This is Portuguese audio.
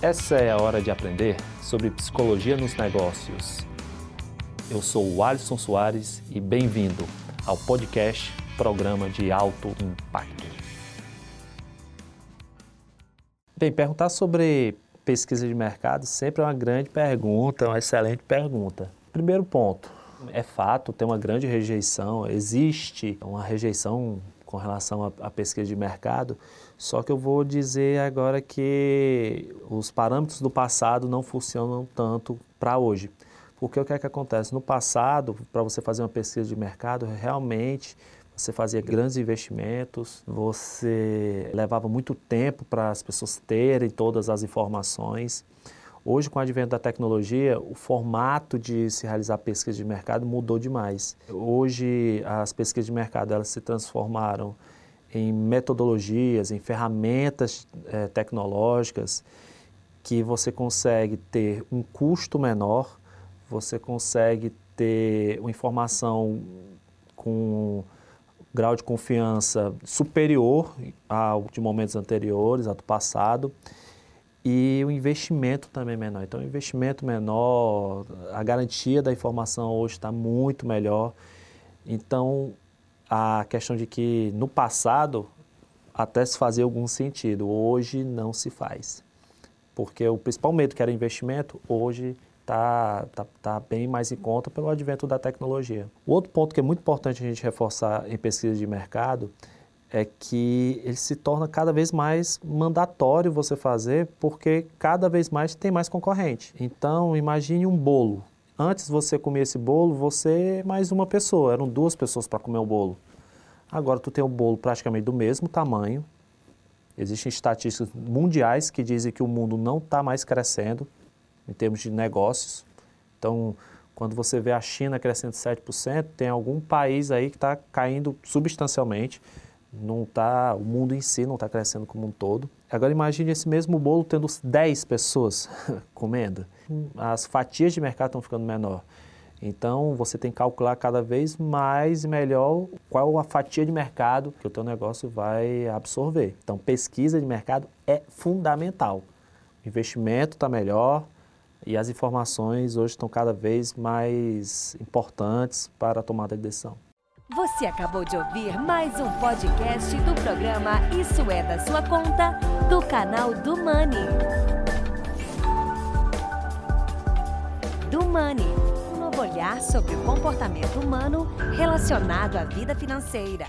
Essa é a hora de aprender sobre psicologia nos negócios. Eu sou o Alisson Soares e bem-vindo ao podcast Programa de Alto Impacto. Bem, perguntar sobre pesquisa de mercado sempre é uma grande pergunta, uma excelente pergunta. Primeiro ponto, é fato, tem uma grande rejeição, existe uma rejeição com relação à, pesquisa de mercado, só que eu vou dizer agora que os parâmetros do passado não funcionam tanto para hoje. Porque o que é que acontece? No passado, para você fazer uma pesquisa de mercado, realmente você fazia grandes investimentos, você levava muito tempo para as pessoas terem todas as informações. Hoje, com o advento da tecnologia, o formato de se realizar pesquisa de mercado mudou demais. Hoje, as pesquisas de mercado elas se transformaram em metodologias, em ferramentas é, tecnológicas que você consegue ter um custo menor, você consegue ter uma informação com grau de confiança superior ao de momentos anteriores, ao do passado e o investimento também menor. Então, o investimento menor, a garantia da informação hoje está muito melhor. Então, a questão de que no passado até se fazia algum sentido, hoje não se faz. Porque o principal medo que era investimento, hoje está tá, tá bem mais em conta pelo advento da tecnologia. O outro ponto que é muito importante a gente reforçar em pesquisa de mercado é que ele se torna cada vez mais mandatório você fazer, porque cada vez mais tem mais concorrente. Então, imagine um bolo. Antes você comia esse bolo, você mais uma pessoa, eram duas pessoas para comer o bolo. Agora tu tem o bolo praticamente do mesmo tamanho. Existem estatísticas mundiais que dizem que o mundo não está mais crescendo em termos de negócios. Então, quando você vê a China crescendo 7%, tem algum país aí que está caindo substancialmente não tá, o mundo em si não está crescendo como um todo. Agora imagine esse mesmo bolo tendo 10 pessoas comendo. As fatias de mercado estão ficando menor. Então você tem que calcular cada vez mais e melhor qual a fatia de mercado que o teu negócio vai absorver. Então pesquisa de mercado é fundamental. O investimento está melhor e as informações hoje estão cada vez mais importantes para a tomada de decisão. Você acabou de ouvir mais um podcast do programa Isso é da Sua Conta, do canal do Money. Do Money, um novo olhar sobre o comportamento humano relacionado à vida financeira.